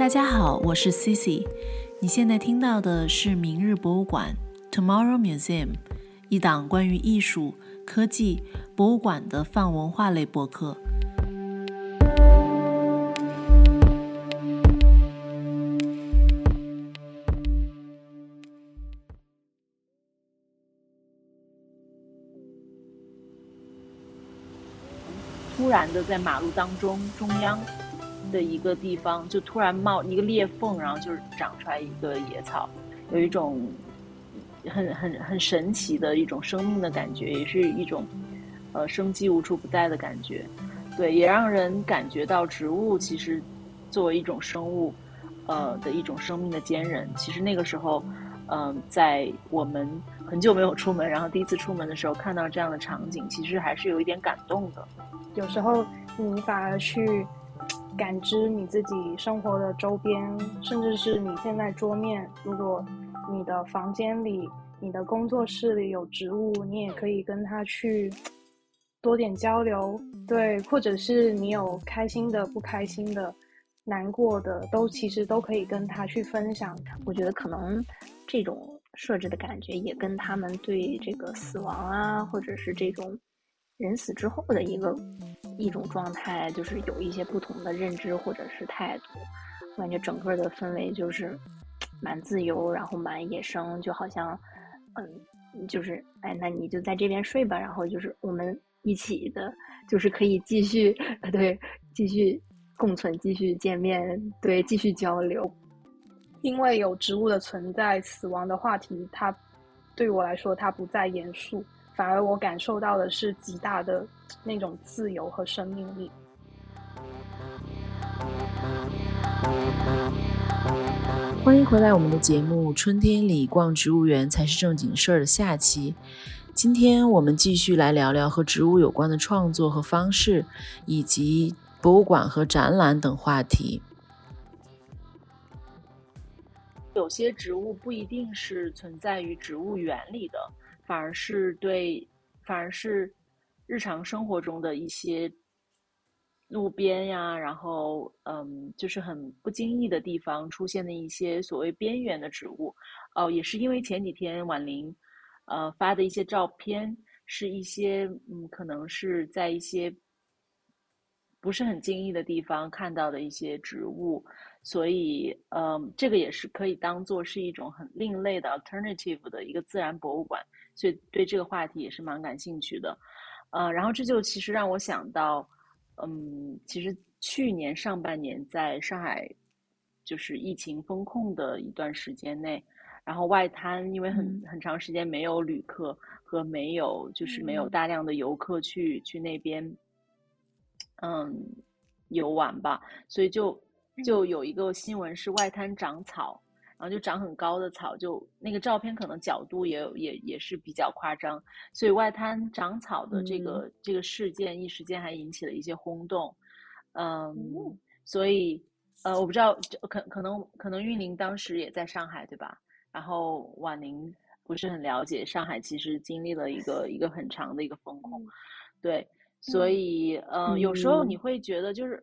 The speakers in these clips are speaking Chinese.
大家好，我是 Cici。你现在听到的是《明日博物馆》（Tomorrow Museum），一档关于艺术、科技、博物馆的泛文化类播客。突然的，在马路当中中央。的一个地方，就突然冒一个裂缝，然后就是长出来一个野草，有一种很很很神奇的一种生命的感觉，也是一种呃生机无处不在的感觉。对，也让人感觉到植物其实作为一种生物，呃的一种生命的坚韧。其实那个时候，嗯，在我们很久没有出门，然后第一次出门的时候看到这样的场景，其实还是有一点感动的。有时候你反而去。感知你自己生活的周边，甚至是你现在桌面。如果你的房间里、你的工作室里有植物，你也可以跟他去多点交流。对，或者是你有开心的、不开心的、难过的，都其实都可以跟他去分享。我觉得可能这种设置的感觉，也跟他们对这个死亡啊，或者是这种人死之后的一个。一种状态就是有一些不同的认知或者是态度，我感觉整个的氛围就是蛮自由，然后蛮野生，就好像，嗯，就是哎，那你就在这边睡吧，然后就是我们一起的，就是可以继续 对继续共存，继续见面，对继续交流。因为有植物的存在，死亡的话题它对我来说它不再严肃。反而我感受到的是极大的那种自由和生命力。欢迎回来，我们的节目《春天里逛植物园才是正经事儿》的下期。今天我们继续来聊聊和植物有关的创作和方式，以及博物馆和展览等话题。有些植物不一定是存在于植物园里的。反而是对，反而是日常生活中的一些路边呀，然后嗯，就是很不经意的地方出现的一些所谓边缘的植物，哦，也是因为前几天婉玲呃发的一些照片，是一些嗯，可能是在一些不是很经意的地方看到的一些植物，所以嗯，这个也是可以当做是一种很另类的 alternative 的一个自然博物馆。所以对这个话题也是蛮感兴趣的，呃，然后这就其实让我想到，嗯，其实去年上半年在上海，就是疫情封控的一段时间内，然后外滩因为很很长时间没有旅客和没有就是没有大量的游客去去那边，嗯，游玩吧，所以就就有一个新闻是外滩长草。然后就长很高的草，就那个照片可能角度也也也是比较夸张，所以外滩长草的这个这个事件一时间还引起了一些轰动，嗯，所以呃我不知道可可能可能玉林当时也在上海对吧？然后婉宁不是很了解上海，其实经历了一个一个很长的一个风控，对，所以呃有时候你会觉得就是。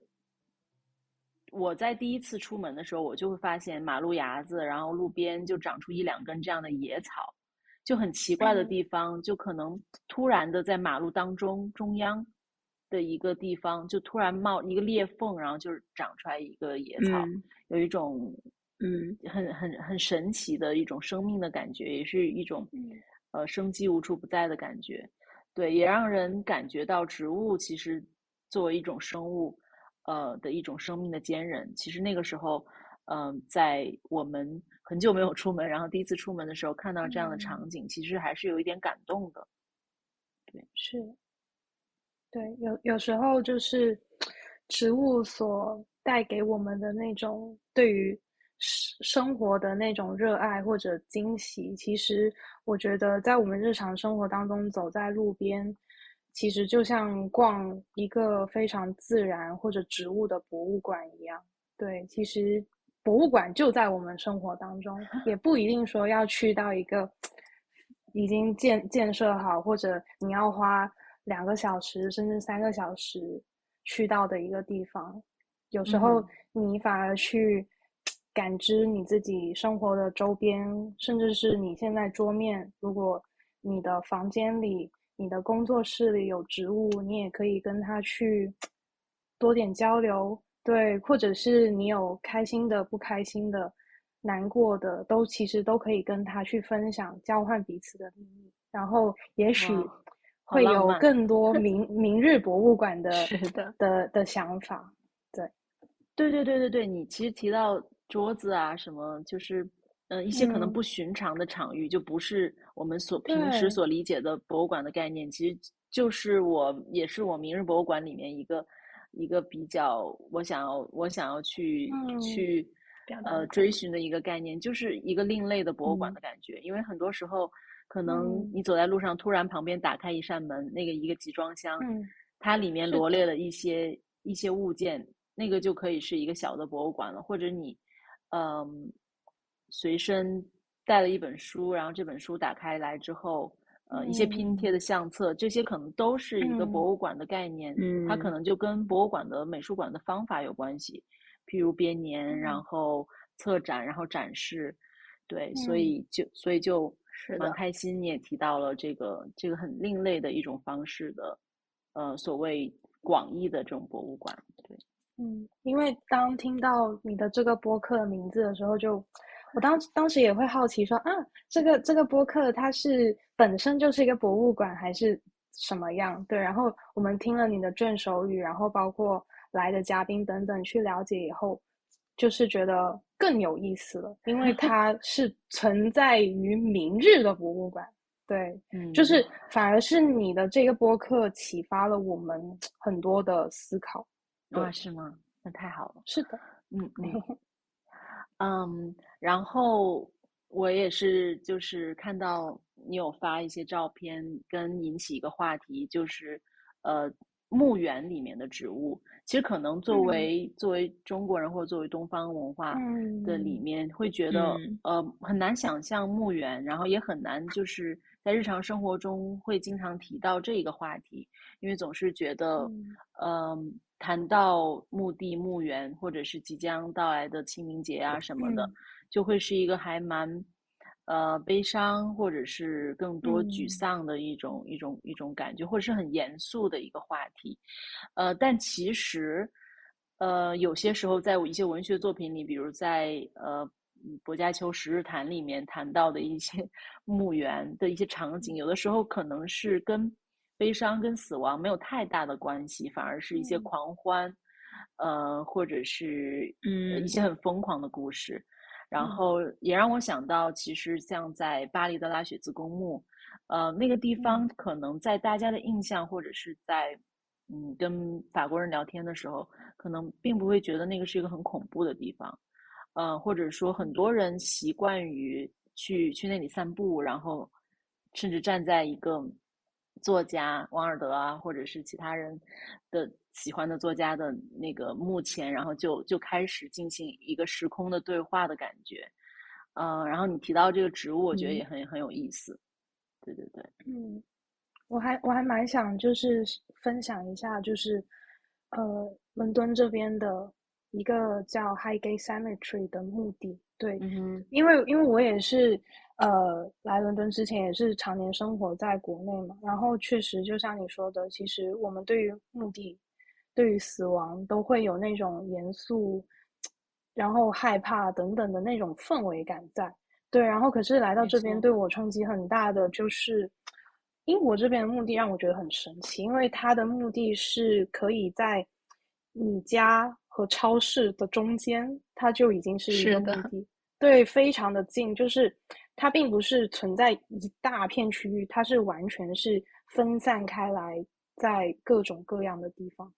我在第一次出门的时候，我就会发现马路牙子，然后路边就长出一两根这样的野草，就很奇怪的地方，就可能突然的在马路当中中央的一个地方，就突然冒一个裂缝，然后就是长出来一个野草，有一种嗯很很很神奇的一种生命的感觉，也是一种呃生机无处不在的感觉。对，也让人感觉到植物其实作为一种生物。呃的一种生命的坚韧，其实那个时候，嗯，在我们很久没有出门，然后第一次出门的时候看到这样的场景，其实还是有一点感动的。对，是，对，有有时候就是植物所带给我们的那种对于生生活的那种热爱或者惊喜，其实我觉得在我们日常生活当中，走在路边。其实就像逛一个非常自然或者植物的博物馆一样，对，其实博物馆就在我们生活当中，也不一定说要去到一个已经建建设好，或者你要花两个小时甚至三个小时去到的一个地方。有时候你反而去感知你自己生活的周边，甚至是你现在桌面，如果你的房间里、你的工作室里有植物，你也可以跟他去多点交流，对，或者是你有开心的、不开心的、难过的，都其实都可以跟他去分享，交换彼此的秘密，然后也许会有更多！明明日博物馆的的的的想法。对对对对对，你其实提到桌子啊什么，就是嗯一些可能不寻常的场域，就不是我们所平时所理解的博物馆的概念，其实就是我也是我明日博物馆里面一个一个比较我想要我想要去去呃追寻的一个概念，就是一个另类的博物馆的感觉。因为很多时候可能你走在路上，突然旁边打开一扇门，那个一个集装箱，它里面罗列了一些一些物件。那个就可以是一个小的博物馆了，或者你，嗯，随身带了一本书，然后这本书打开来之后，呃，一些拼贴的相册，这些可能都是一个博物馆的概念。嗯，它可能就跟博物馆的美术馆的方法有关系，譬如编年，然后策展，然后展示。对，所以就所以就蛮开心。你也提到了这个这个很另类的一种方式的，呃，所谓广义的这种博物馆。对。嗯，因为当听到你的这个播客的名字的时候，就我当当时也会好奇说啊，这个这个播客它是本身就是一个博物馆还是什么样？对，然后我们听了你的卷首语，然后包括来的嘉宾等等去了解以后，就是觉得更有意思了，因为它 是存在于明日的博物馆。对，嗯，就是反而是你的这个播客启发了我们很多的思考。啊，是吗？那太好了。是的，嗯嗯嗯。然后我也是，就是看到你有发一些照片，跟引起一个话题，就是呃，墓园里面的植物。其实可能作为作为中国人或者作为东方文化的里面，会觉得呃很难想象墓园，然后也很难就是在日常生活中会经常提到这个话题，因为总是觉得嗯。谈到墓地、墓园，或者是即将到来的清明节啊什么的，就会是一个还蛮呃悲伤，或者是更多沮丧的一种一种一种感觉，或者是很严肃的一个话题。呃，但其实呃有些时候，在我一些文学作品里，比如在呃薄伽丘十日谈里面谈到的一些 墓园的一些场景，有的时候可能是跟。悲伤跟死亡没有太大的关系，反而是一些狂欢，呃，或者是嗯一些很疯狂的故事，然后也让我想到，其实像在巴黎的拉雪兹公墓，呃，那个地方可能在大家的印象，或者是在嗯跟法国人聊天的时候，可能并不会觉得那个是一个很恐怖的地方，呃，或者说很多人习惯于去去那里散步，然后甚至站在一个。作家王尔德啊，或者是其他人的喜欢的作家的那个墓前，然后就就开始进行一个时空的对话的感觉，嗯，然后你提到这个植物，我觉得也很很有意思，对对对，嗯，我还我还蛮想就是分享一下，就是呃，伦敦这边的一个叫 Highgate Cemetery 的墓地，对，因为因为我也是。呃，来伦敦之前也是常年生活在国内嘛，然后确实就像你说的，其实我们对于墓地、对于死亡都会有那种严肃，然后害怕等等的那种氛围感在。对，然后可是来到这边对我冲击很大的就是英国这边的墓地让我觉得很神奇，因为它的墓地是可以在你家和超市的中间，它就已经是一个墓地，对，非常的近，就是。它并不是存在一大片区域，它是完全是分散开来在各种各样的地方。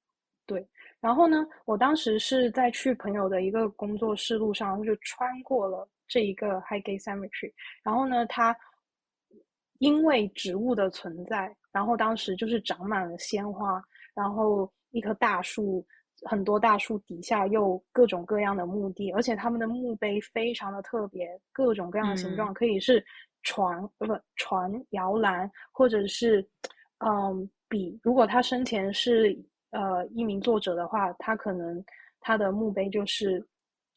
对，然后呢，我当时是在去朋友的一个工作室路上，就穿过了这一个 Highgate Cemetery。然后呢，它因为植物的存在，然后当时就是长满了鲜花，然后一棵大树。很多大树底下又各种各样的墓地，而且他们的墓碑非常的特别，各种各样的形状，可以是船，不船摇篮，或者是嗯笔。如果他生前是呃一名作者的话，他可能他的墓碑就是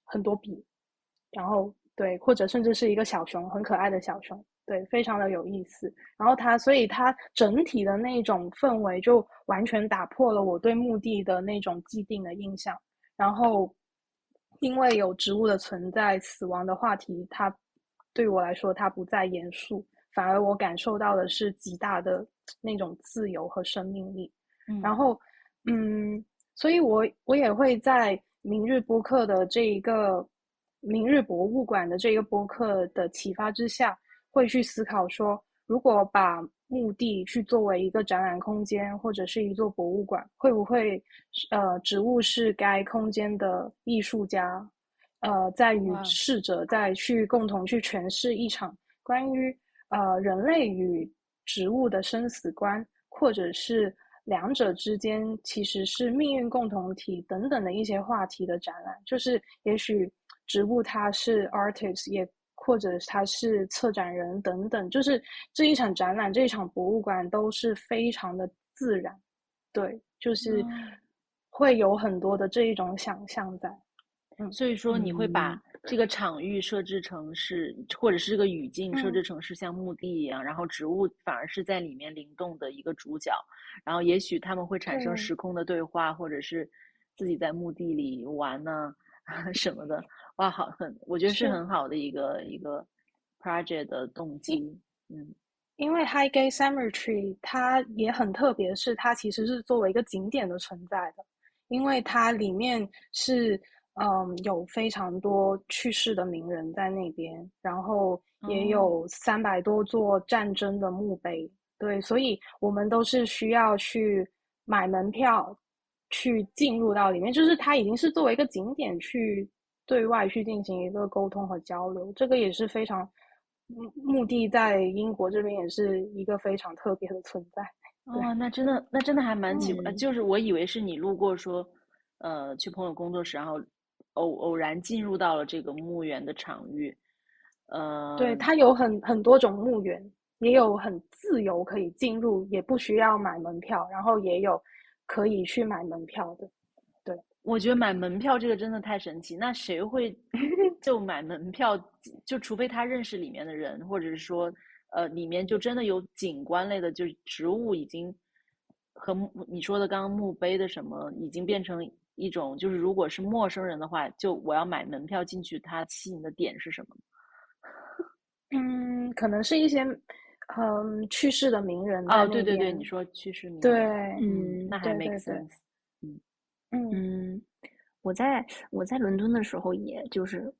很多笔，然后对，或者甚至是一个小熊，很可爱的小熊，对，非常的有意思。然后它，所以它整体的那种氛围就完全打破了我对墓地的那种既定的印象。然后，因为有植物的存在，死亡的话题，它对我来说它不再严肃，反而我感受到的是极大的那种自由和生命力。嗯然后，嗯，所以我我也会在明日播客的这一个明日博物馆的这个播客的启发之下，会去思考说，如果把墓地去作为一个展览空间或者是一座博物馆，会不会呃，植物是该空间的艺术家，呃，在与逝者再去共同去诠释一场关于呃人类与植物的生死观，或者是。两者之间其实是命运共同体等等的一些话题的展览，就是也许植物它是 artist，也或者他是策展人等等，就是这一场展览、这一场博物馆都是非常的自然，对，就是会有很多的这一种想象在。嗯，所以说你会把。这个场域设置成是，或者是这个语境设置成是像墓地一样，然后植物反而是在里面灵动的一个主角，然后也许他们会产生时空的对话，或者是自己在墓地里玩呢 什么的。哇，好，很，我觉得是很好的一个一个 project 的动机。嗯，因为 Highgate Cemetery 它也很特别，是它其实是作为一个景点的存在的，因为它里面是。嗯，有非常多去世的名人在那边，然后也有三百多座战争的墓碑。对，所以我们都是需要去买门票去进入到里面，就是它已经是作为一个景点去对外去进行一个沟通和交流。这个也是非常目的在英国这边也是一个非常特别的存在。哇，那真的那真的还蛮奇怪，就是我以为是你路过说，呃，去朋友工作室，然后。偶偶然进入到了这个墓园的场域，呃，对，它有很很多种墓园，也有很自由可以进入，也不需要买门票，然后也有可以去买门票的。对，我觉得买门票这个真的太神奇。那谁会 就买门票？就除非他认识里面的人，或者是说，呃，里面就真的有景观类的，就是植物已经和你说的刚刚墓碑的什么已经变成。一种就是，如果是陌生人的话，就我要买门票进去，它吸引的点是什么？嗯，可能是一些嗯去世的名人哦，对对对，你说去世名人对，嗯，那还 make sense。嗯嗯，我在我在伦敦的时候，也就是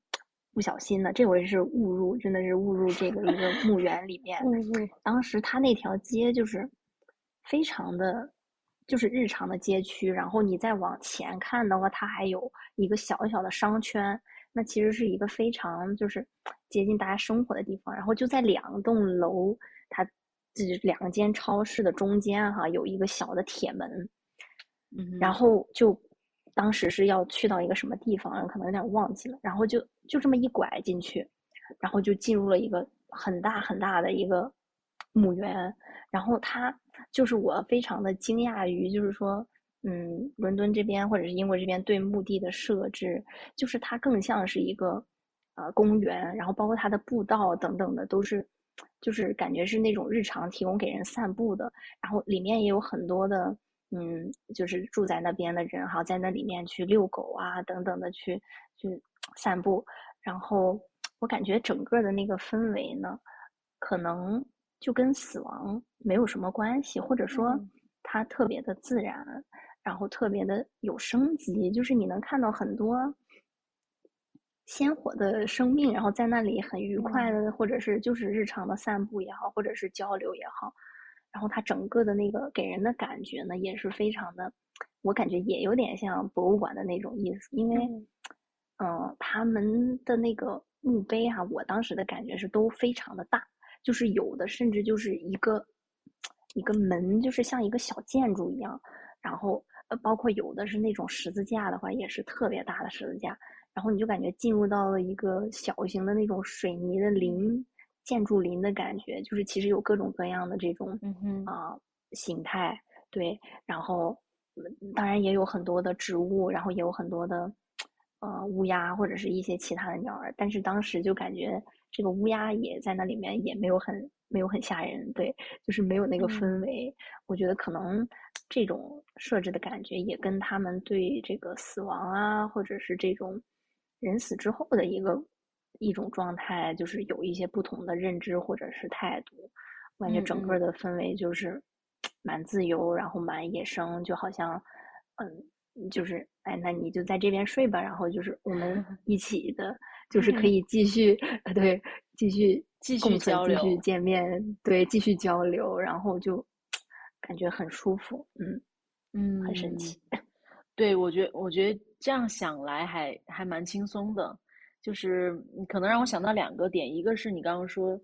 不小心的，这回是误入，真的是误入这个一个墓园里面。当时他那条街就是非常的。就是日常的街区，然后你再往前看的话，它还有一个小小的商圈，那其实是一个非常就是接近大家生活的地方。然后就在两栋楼，它这两间超市的中间哈，有一个小的铁门，嗯，然后就当时是要去到一个什么地方，可能有点忘记了，然后就就这么一拐进去，然后就进入了一个很大很大的一个墓园，然后它。就是我非常的惊讶于，就是说，嗯，伦敦这边或者是英国这边对墓地的设置，就是它更像是一个，呃，公园，然后包括它的步道等等的，都是，就是感觉是那种日常提供给人散步的，然后里面也有很多的，嗯，就是住在那边的人哈，在那里面去遛狗啊等等的去去散步，然后我感觉整个的那个氛围呢，可能。就跟死亡没有什么关系，或者说它特别的自然，然后特别的有生机，就是你能看到很多鲜活的生命，然后在那里很愉快的，或者是就是日常的散步也好，或者是交流也好，然后它整个的那个给人的感觉呢，也是非常的，我感觉也有点像博物馆的那种意思，因为嗯，他们的那个墓碑哈，我当时的感觉是都非常的大。就是有的，甚至就是一个一个门，就是像一个小建筑一样。然后呃，包括有的是那种十字架的话，也是特别大的十字架。然后你就感觉进入到了一个小型的那种水泥的林建筑林的感觉，就是其实有各种各样的这种啊形态。对，然后当然也有很多的植物，然后也有很多的呃乌鸦或者是一些其他的鸟儿，但是当时就感觉这个乌鸦也在那里面也没有很没有很吓人，对，就是没有那个氛围。我觉得可能这种设置的感觉也跟他们对这个死亡啊，或者是这种人死之后的一个一种状态，就是有一些不同的认知或者是态度。我感觉整个的氛围就是蛮自由，然后蛮野生，就好像嗯，就是哎，那你就在这边睡吧，然后就是我们 一起的，就是可 以继续对继续继续交流、继续见面，对继续交流，然后就感觉很舒服，嗯嗯，很神奇。对，我觉我觉得这样想来还还蛮轻松的，就是你可能让我想到两个点，一个是你刚刚说。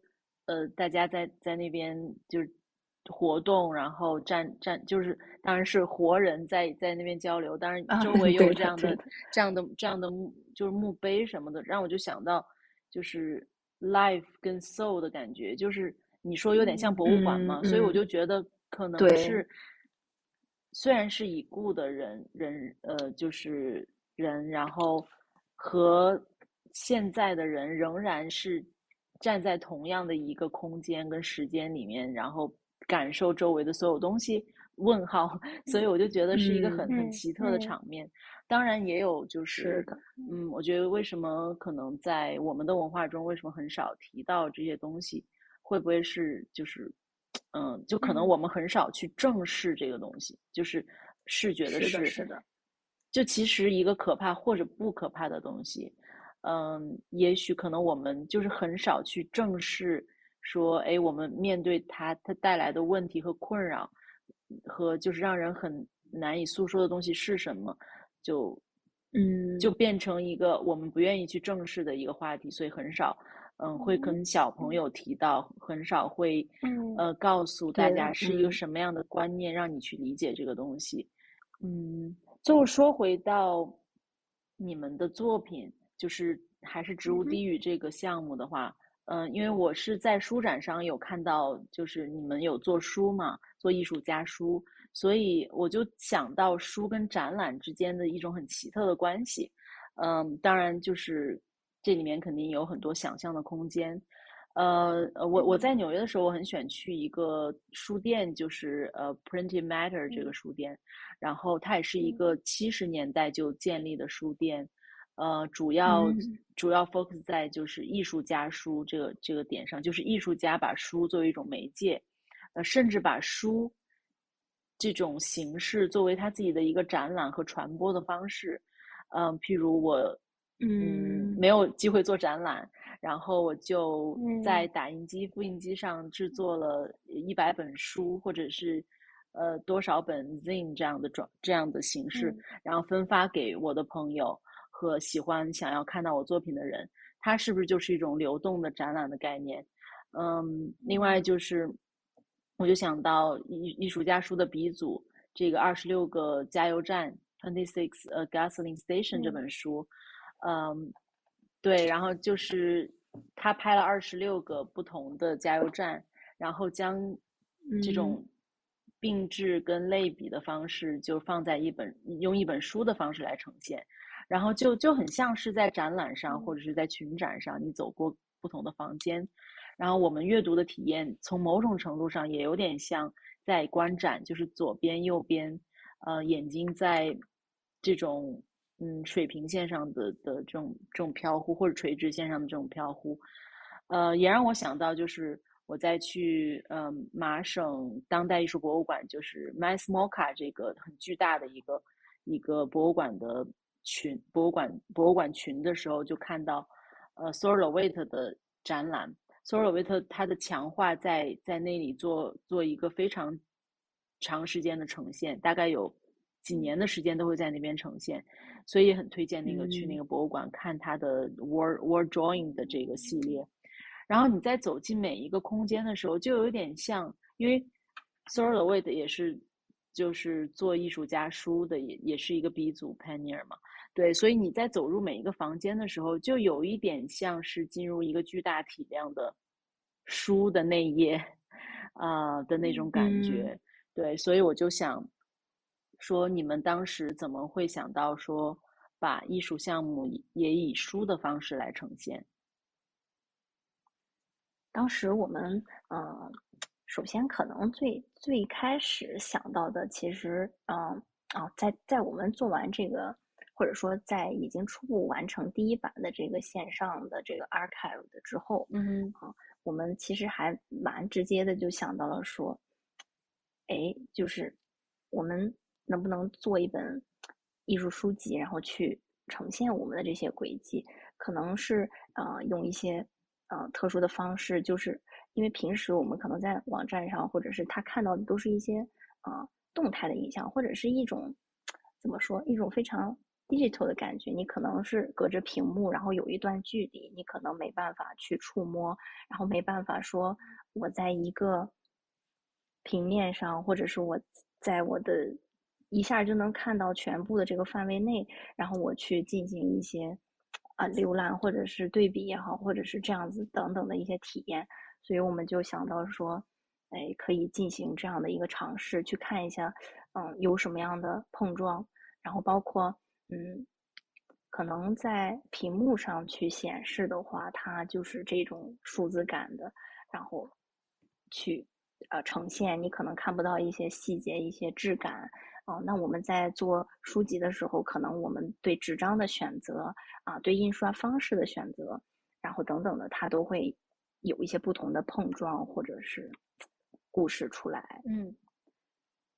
呃，大家在在那边就是活动，然后站站就是，当然是活人在在那边交流，当然周围 有这样的这样的这样的墓，就是墓碑什么的，让我就想到就是 life 跟 soul 的感觉，就是你说有点像博物馆嘛，所以我就觉得可能是虽然是已故的人人呃就是人，然后和现在的人仍然是。站在同样的一个空间跟时间里面，然后感受周围的所有东西。问号，所以我就觉得是一个很很奇特的场面。当然也有就是，嗯，我觉得为什么可能在我们的文化中，为什么很少提到这些东西？会不会是就是，嗯，就可能我们很少去正视这个东西，就是视觉的视，是的。就其实一个可怕或者不可怕的东西。嗯，也许可能我们就是很少去正视，说，哎，我们面对它，它带来的问题和困扰，和就是让人很难以诉说的东西是什么，就，嗯，就变成一个我们不愿意去正视的一个话题，所以很少，嗯，会跟小朋友提到，很少会，嗯呃，告诉大家是一个什么样的观念，让你去理解这个东西。嗯，就说回到你们的作品。就是还是植物低语这个项目的话，嗯，因为我是在书展上有看到，就是你们有做书嘛，做艺术家书，所以我就想到书跟展览之间的一种很奇特的关系。嗯，当然就是这里面肯定有很多想象的空间。呃，我我在纽约的时候，我很喜欢去一个书店，就是呃 Printed Matter 这个书店，然后它也是一个七十年代就建立的书店。呃，主要主要 focus 在就是艺术家书这个这个点上，就是艺术家把书作为一种媒介，呃，甚至把书这种形式作为他自己的一个展览和传播的方式。嗯，譬如我嗯没有机会做展览，然后我就在打印机、复印机上制作了一百本书，或者是呃多少本 zine 这样的状这样的形式，然后分发给我的朋友。和喜欢想要看到我作品的人，它是不是就是一种流动的展览的概念？嗯，另外就是，我就想到艺艺术家书的鼻祖，这个二十六个加油站 （Twenty Six a Gasoline Station） 这本书，嗯，对，然后就是他拍了二十六个不同的加油站，然后将这种并置跟类比的方式，就放在一本用一本书的方式来呈现。然后就就很像是在展览上或者是在群展上，你走过不同的房间，然后我们阅读的体验从某种程度上也有点像在观展，就是左边右边，呃，眼睛在这种嗯水平线上的的这种这种飘忽，或者垂直线上的这种飘忽，呃，也让我想到就是我在去嗯麻省当代艺术博物馆，就是 MassMoCA 这个很巨大的一个一个博物馆的。群博物馆博物馆群的时候，就看到，呃 s o r l w a i t 的展览。s o r l w a i t 它的强化在在那里做做一个非常长时间的呈现，大概有几年的时间都会在那边呈现，所以很推荐那个去那个博物馆看他的 War War Drawing 的这个系列。然后你在走进每一个空间的时候，就有点像，因为 s o r l w a i t 也是就是做艺术家书的，也也是一个鼻祖 Panier 嘛。对，所以你在走入每一个房间的时候，就有一点像是进入一个巨大体量的书的内页，啊的那种感觉。对，所以我就想说，你们当时怎么会想到说，把艺术项目也以书的方式来呈现。当时我们嗯，首先可能最最开始想到的，其实嗯啊，在在我们做完这个，或者说在已经初步完成第一版的这个线上的这个 archive 的之后，嗯啊，我们其实还蛮直接的就想到了说，哎，就是我们能不能做一本艺术书籍，然后去呈现我们的这些轨迹，可能是呃用一些。呃，特殊的方式，就是因为平时我们可能在网站上，或者是他看到的都是一些呃动态的影像，或者是一种怎么说，一种非常 digital 的感觉。你可能是隔着屏幕，然后有一段距离，你可能没办法去触摸，然后没办法说我在一个平面上，或者是我在我的一下就能看到全部的这个范围内，然后我去进行一些。啊，浏览或者是对比也好，或者是这样子等等的一些体验，所以我们就想到说，哎，可以进行这样的一个尝试，去看一下，嗯，有什么样的碰撞，然后包括，嗯，可能在屏幕上去显示的话，它就是这种数字感的，然后去呃呈现，你可能看不到一些细节、一些质感。哦，那我们在做书籍的时候，可能我们对纸张的选择啊，对印刷方式的选择，然后等等的，它都会有一些不同的碰撞或者是故事出来。嗯，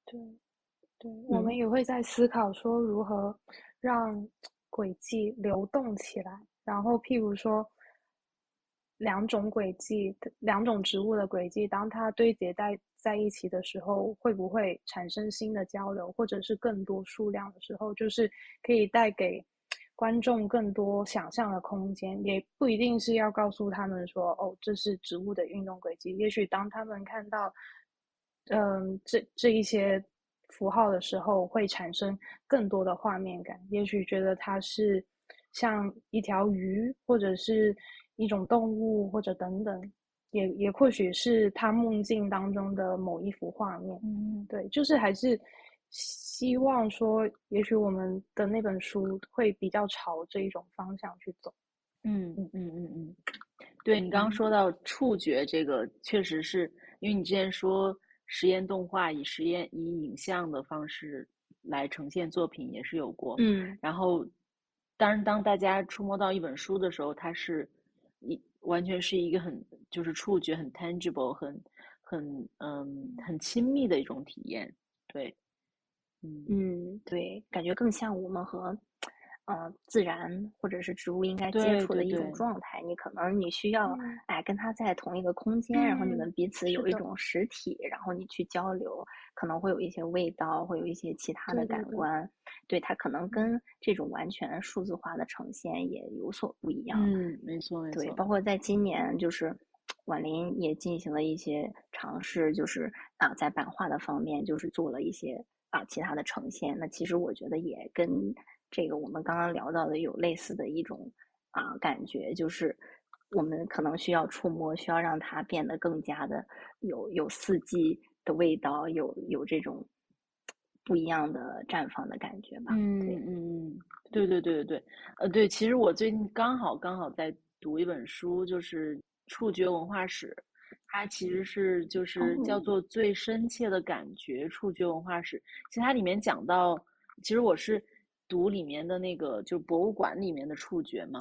对，对，我们也会在思考说如何让轨迹流动起来。然后，譬如说，两种轨迹，两种植物的轨迹，当它堆叠在。在一起的时候，会不会产生新的交流，或者是更多数量的时候，就是可以带给观众更多想象的空间，也不一定是要告诉他们说，哦，这是植物的运动轨迹。也许当他们看到，嗯，这这一些符号的时候，会产生更多的画面感。也许觉得它是像一条鱼，或者是一种动物，或者等等。也也或许是他梦境当中的某一幅画面，嗯，对，就是还是希望说，也许我们的那本书会比较朝这一种方向去走。嗯嗯嗯嗯嗯，对你刚刚说到触觉这个，确实是因为你之前说实验动画以实验以影像的方式来呈现作品也是有过，嗯，然后当然当大家触摸到一本书的时候，它是一。完全是一个很就是触觉很 tangible 很很嗯很亲密的一种体验，对，嗯嗯对，感觉更像我们和。嗯，自然或者是植物应该接触的一种状态，你可能你需要哎跟它在同一个空间，然后你们彼此有一种实体，然后你去交流，可能会有一些味道，会有一些其他的感官，对它可能跟这种完全数字化的呈现也有所不一样。嗯，没错没错。对，包括在今年，就是婉玲也进行了一些尝试，就是啊在版画的方面，就是做了一些啊其他的呈现。那其实我觉得也跟。这个我们刚刚聊到的有类似的一种啊感觉，就是我们可能需要触摸，需要让它变得更加的有有四季的味道，有有这种不一样的绽放的感觉吧。嗯嗯嗯，对对对对对，呃对，其实我最近刚好刚好在读一本书，就是《触觉文化史》，它其实是就是叫做《最深切的感觉：触觉文化史》。其实它里面讲到，其实我是。读里面的那个，就博物馆里面的触觉嘛，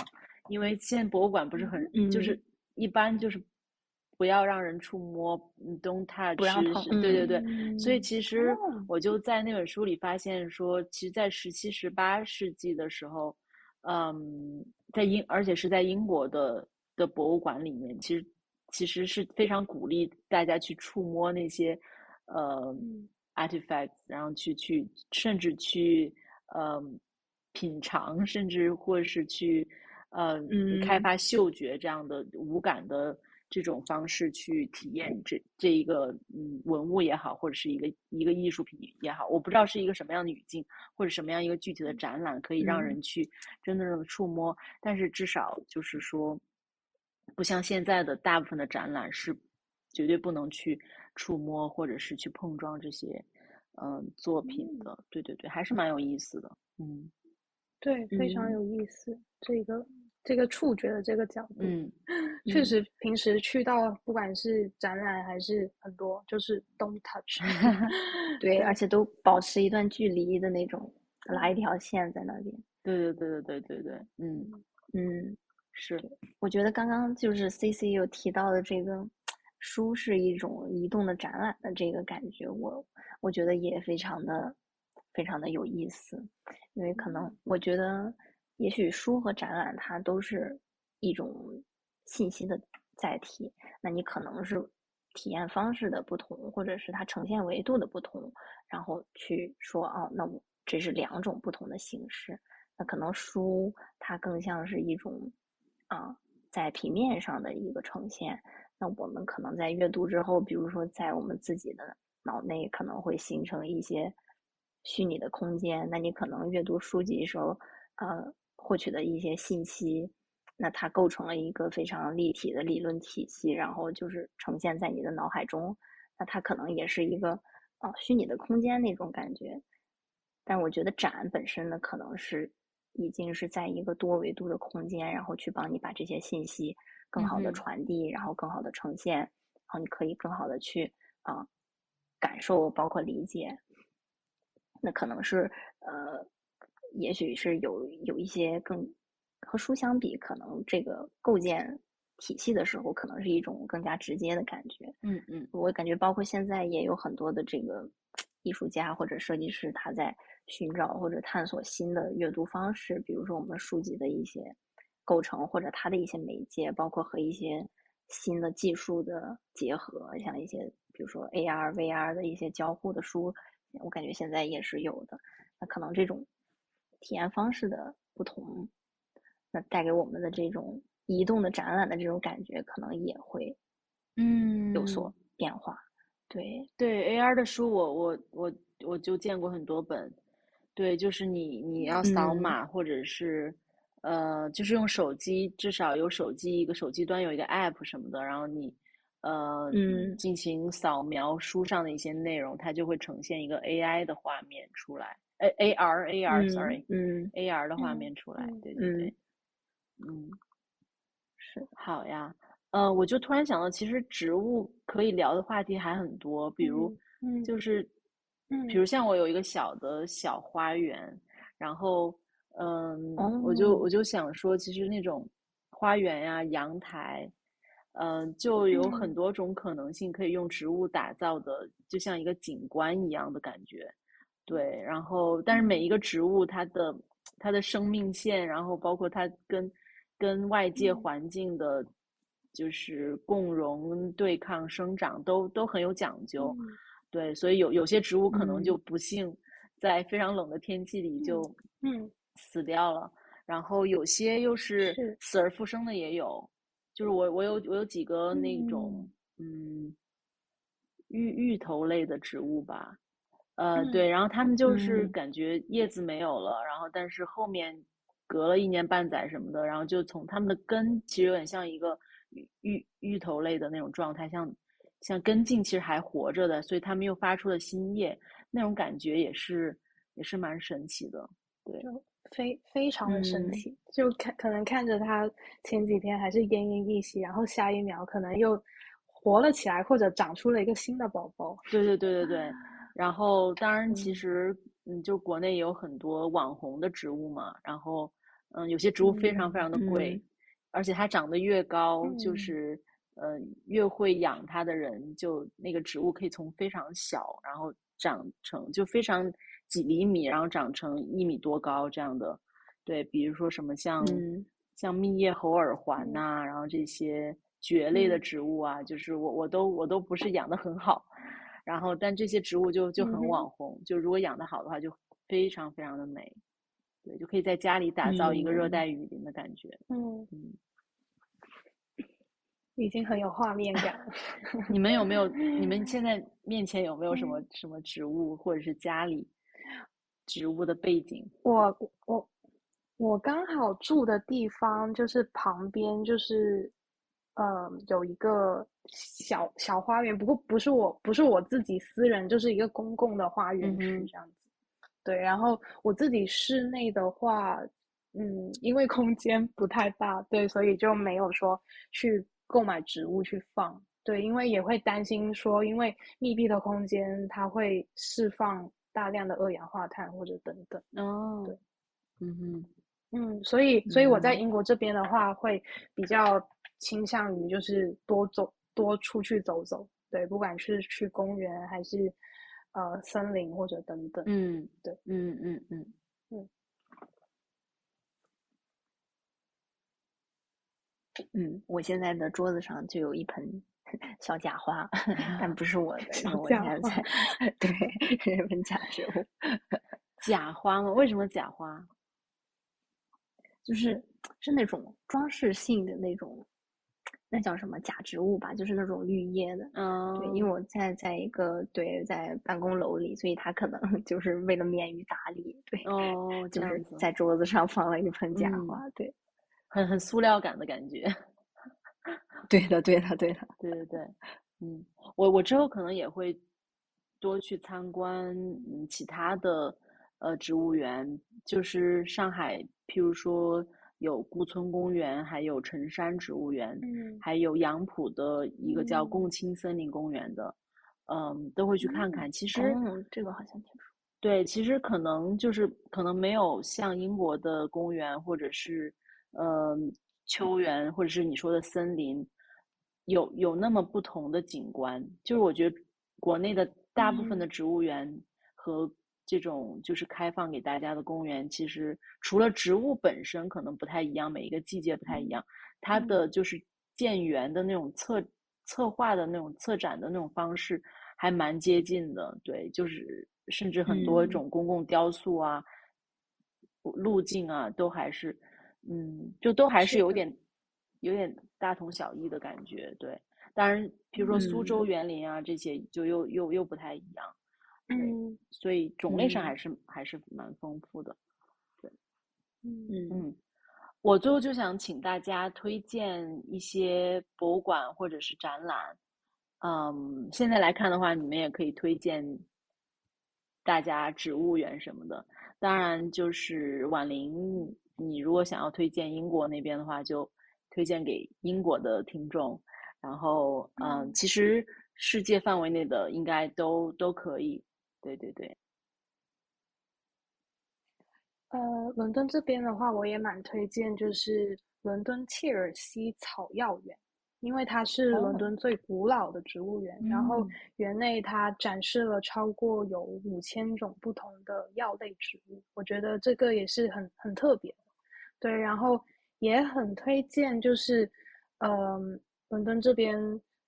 因为现在博物馆不是很，就是一般就是不要让人触摸，don't touch，不让碰，对对对。所以其实我就在那本书里发现说，其实，在十七、十八世纪的时候，嗯，在英，而且是在英国的的博物馆里面，其实其实是非常鼓励大家去触摸那些呃 artifacts，然后去去甚至去。呃，品尝，甚至或是去，呃，开发嗅觉这样的无感的这种方式去体验这这一个嗯文物也好，或者是一个一个艺术品也好，我不知道是一个什么样的语境或者什么样一个具体的展览可以让人去真正的触摸，但是至少就是说，不像现在的大部分的展览是绝对不能去触摸或者是去碰撞这些。嗯，作品的，对对对，还是蛮有意思的，嗯对，非常有意思。这个这个触觉的这个角度，嗯，确实平时去到不管是展览还是很多，就是 don't touch，对，而且都保持一段距离的那种，拉一条线在那边。对对对对对对对，嗯嗯，是。我觉得刚刚就是 C C 有提到的这个书是一种移动的展览的这个感觉，我我觉得也非常的非常的有意思，因为可能我觉得也许书和展览它都是一种信息的载体，那你可能是体验方式的不同，或者是它呈现维度的不同，然后去说哦，那我这是两种不同的形式。那可能书它更像是一种，啊，在平面上的一个呈现。那我们可能在阅读之后，比如说在我们自己的脑内可能会形成一些虚拟的空间。那你可能阅读书籍时候，呃，获取的一些信息，那它构成了一个非常立体的理论体系，然后就是呈现在你的脑海中。那它可能也是一个啊虚拟的空间那种感觉。但我觉得展本身呢，可能是。已经是在一个多维度的空间，然后去帮你把这些信息更好的传递，然后更好的呈现，然后你可以更好的去啊感受，包括理解。那可能是呃，也许是有有一些更和书相比，可能这个构建体系的时候，可能是一种更加直接的感觉。嗯嗯，我感觉包括现在也有很多的这个艺术家或者设计师，他在。寻找或者探索新的阅读方式，比如说我们书籍的一些构成，或者它的一些媒介，包括和一些新的技术的结合，像一些比如说 AR、VR 的一些交互的书，我感觉现在也是有的。那可能这种体验方式的不同，那带给我们的这种移动的展览的这种感觉，可能也会嗯有所变化。对对，AR 的书我我我我就见过很多本。对，就是你你要扫码，或者是，呃，就是用手机，至少有手机一个手机端有一个 app 什么的，然后你，呃，嗯，进行扫描书上的一些内容，它就会呈现一个 AI 的画面出来，哎，AR AR，sorry，嗯，AR 的画面出来，对对对，嗯，是，好呀，呃，我就突然想到，其实植物可以聊的话题还很多，比如，嗯，就是。嗯，比如像我有一个小的小花园，然后，嗯，我就我就想说，其实那种花园呀、阳台，嗯，就有很多种可能性可以用植物打造的，就像一个景观一样的感觉。对，然后，但是每一个植物它的它的生命线，然后包括它跟跟外界环境的，就是共荣、对抗、生长，都都很有讲究。对，所以有有些植物可能就不幸在非常冷的天气里就嗯死掉了，然后有些又是死而复生的也有，就是我我有我有几个那种嗯。芋芋头类的植物吧，呃对，然后他们就是感觉叶子没有了，然后但是后面隔了一年半载什么的，然后就从它们的根其实有点像一个芋芋芋头类的那种状态，像。像根茎其实还活着的，所以它们又发出了新叶，那种感觉也是也是蛮神奇的，对，非非常的神奇。就看可能看着它前几天还是奄奄一息，然后下一秒可能又活了起来，或者长出了一个新的宝宝。对对对对对。然后当然其实嗯，就国内也有很多网红的植物嘛，然后嗯，有些植物非常非常的贵，而且它长得越高就是。呃，越会养它的人，就那个植物可以从非常小，然后长成就非常几厘米，然后长成一米多高这样的。对，比如说什么像像密叶猴耳环呐，然后这些蕨类的植物啊，就是我我都我都不是养的很好，然后但这些植物就就很网红，就如果养的好的话，就非常非常的美。对，就可以在家里打造一个热带雨林的感觉。嗯嗯。已经很有画面感了。你们有没有？你们 现在面前有没有什么什么植物，或者是家里植物的背景？我我我刚好住的地方就是旁边，就是呃有一个小小花园，不过不是我不是我自己私人，就是一个公共的花园区这样子。对，然后我自己室内的话，嗯，因为空间不太大，对，所以就没有说去购买植物去放。对，因为也会担心说，因为密闭的空间它会释放大量的二氧化碳或者等等。哦，对，嗯哼，嗯，所以所以我在嗯英国这边的话，会比较倾向于就是多走多出去走走，对，不管是去公园还是呃森林或者等等。嗯，对，嗯嗯嗯嗯嗯，我现在的桌子上就有一盆 小假花，但不是我的，因小为我假现在在 对是一盆假植物，假花吗？为什么假花？就是是那种装饰性的那种，那叫什么假植物吧，就是那种绿叶的。嗯，对，因为我现在在一个对在办公楼里，所以它可能就是为了免于打理，对，哦，这就是，在桌子上放了一盆假嗯花，对，很很塑料感的感觉。对的，对的，对的，对对对，嗯，我我之后可能也会多去参观嗯其他的呃植物园，就是上海，譬如说有顾村公园，还有辰山植物园，嗯还有杨浦的一个叫嗯共青森林公园的，嗯，都会去看看。其实嗯，这个好像听说，对，其实可能就是可能没有像英国的公园或者是呃秋园或者是你说的森林有有那么不同的景观。就是我觉得国内的大部分的嗯植物园和这种就是开放给大家的公园，其实除了植物本身可能不太一样，每一个季节不太一样，它嗯的就是建园的那种策策划的那种策展的那种方式还蛮接近的。对，就是甚至很多嗯种公共雕塑啊、路径啊，都还是嗯，就都还是有点有点大同小异的感觉。对，当然，比如说苏州嗯园林啊这些，就又又又不太一样。嗯所以种类上嗯还是还是蛮丰富的。对嗯嗯，我最后就想请大家推荐一些博物馆或者是展览。嗯，现在来看的话，你们也可以推荐大家植物园什么的。当然，就是婉玲，你如果想要推荐英国那边的话，就推荐给英国的听众。然后，嗯，嗯其实世界范围内的应该都都可以。对对对，呃，伦敦这边的话，我也蛮推荐，就是伦敦切尔西草药园，因为它是伦哦敦最古老的植物园，然后嗯园内它展示了超过有五千种不同的药类植物，我觉得这个也是很很特别的。对，然后也很推荐，就是嗯，伦敦这边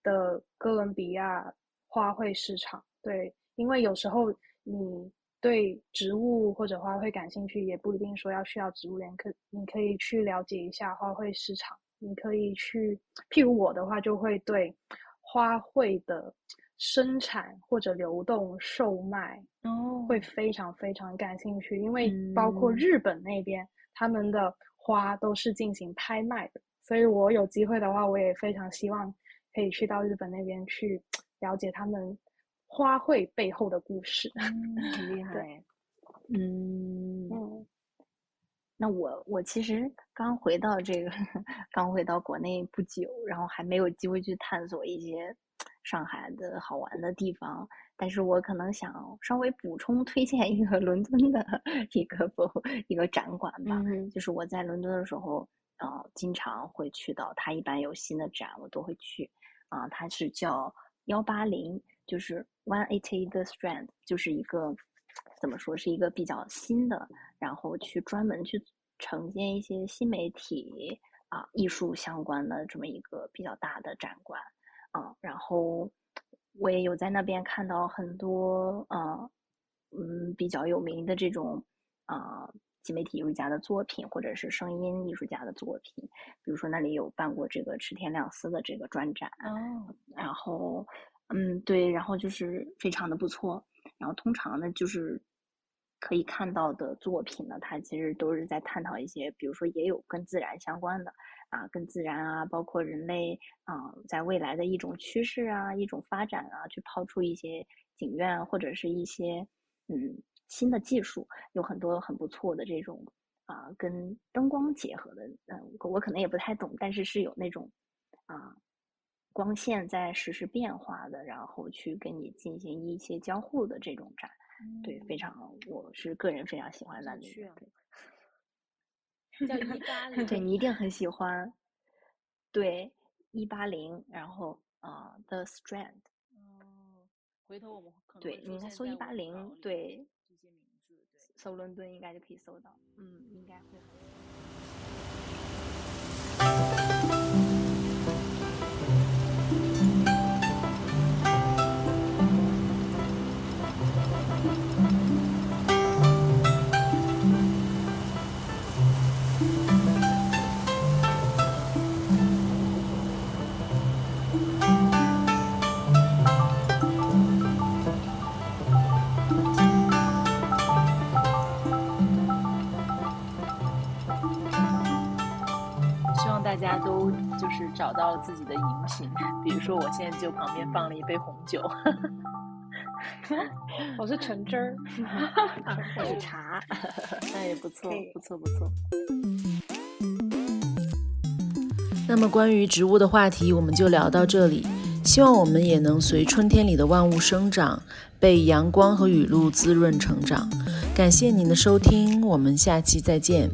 的哥伦比亚花卉市场，对，因为有时候你对植物或者花卉感兴趣，也不一定说要需要植物园，可你可以去了解一下花卉市场，你可以去，譬如我的话，就会对花卉的生产或者流动、售卖哦。会非常非常感兴趣，因为包括嗯。日本那边，他们的花都是进行拍卖的，所以我有机会的话，我也非常希望可以去到日本那边去了解他们花卉背后的故事。嗯，很厉对害。嗯嗯那我我其实刚回到这个，刚回到国内不久，然后还没有机会去探索一些上海的好玩的地方。但是我可能想稍微补充推荐一个 伦敦的一个博一个展馆吧。嗯就是我在伦敦的时候，呃，经常会去到，它一般有新的展我都会去。啊、它是叫幺八零，就是 One Eighty the Strand，就是一个怎么说是一个比较新的，然后去专门去承接一些新媒体啊、艺术相关的这么一个比较大的展馆。啊，然后我也有在那边看到很多呃嗯比较有名的这种啊、呃新媒体艺术家的作品，或者是声音艺术家的作品，比如说那里有办过这个池田亮司的这个专展，哦，然后嗯对，然后就是非常的不错，然后通常呢就是。可以看到的作品呢，它其实都是在探讨一些，比如说也有跟自然相关的啊，跟自然啊，包括人类啊，在未来的一种趋势啊，一种发展啊，去抛出一些景愿或者是一些嗯新的技术，有很多很不错的这种啊跟灯光结合的，嗯，我可能也不太懂，但是是有那种啊光线在实时变化的，然后去跟你进行一些交互的这种展，对，非常，我是个人非常喜欢的那个，对，叫一八 零，对你一定很喜欢，对，一八零，然后啊，The Strand。回头我们对，你应该搜一八零，对，搜伦敦应该就可以搜到，嗯，应该会找到自己的饮品，比如说我现在就旁边放了一杯红酒，我是橙汁儿，我是茶，那也不错，不错，不错。那么关于植物的话题，我们就聊到这里。希望我们也能随春天里的万物生长，被阳光和雨露滋润成长。感谢您的收听，我们下期再见。